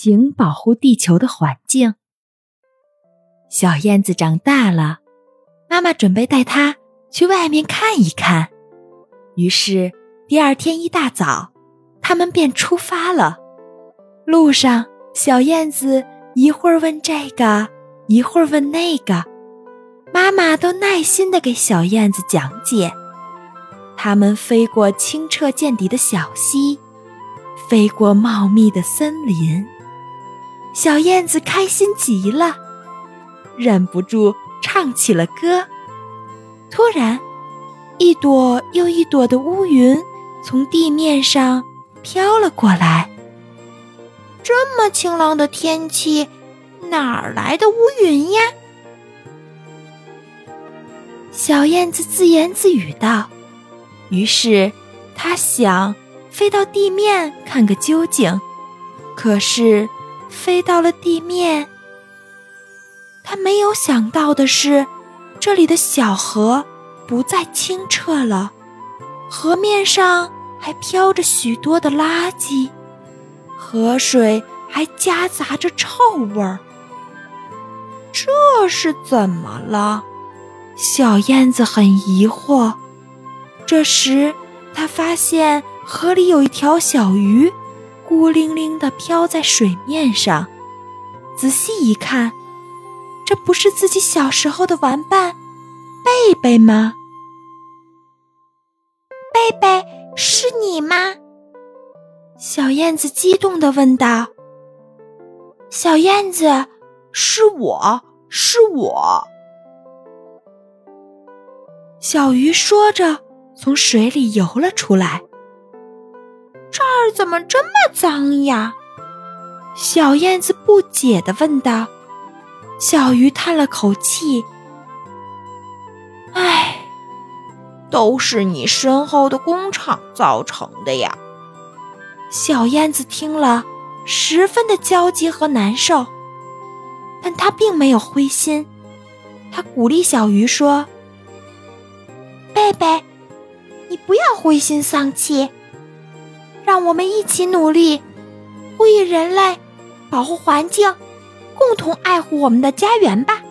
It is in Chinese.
请保护地球的环境。小燕子长大了，妈妈准备带它去外面看一看。于是第二天一大早，他们便出发了。路上，小燕子一会儿问这个，一会儿问那个，妈妈都耐心地给小燕子讲解。它们飞过清澈见底的小溪，飞过茂密的森林，小燕子开心极了，忍不住唱起了歌。突然，一朵又一朵的乌云从地面上飘了过来。这么晴朗的天气，哪儿来的乌云呀？小燕子自言自语道。于是，它想飞到地面看个究竟。可是，飞到了地面，他没有想到的是，这里的小河不再清澈了，河面上还飘着许多的垃圾，河水还夹杂着臭味儿。这是怎么了？小燕子很疑惑。这时，他发现河里有一条小鱼，孤零零地飘在水面上。仔细一看，这不是自己小时候的玩伴贝贝吗？贝贝，是你吗？小燕子激动地问道。小燕子，是我，是我。小鱼说着。从水里游了出来。怎么这么脏呀？小燕子不解地问道。小鱼叹了口气：“唉，都是你身后的工厂造成的呀。”小燕子听了，十分的焦急和难受，但她并没有灰心。她鼓励小鱼说：“贝贝。”你不要灰心丧气，我们一起努力，呼吁人类，保护环境，共同爱护我们的家园吧。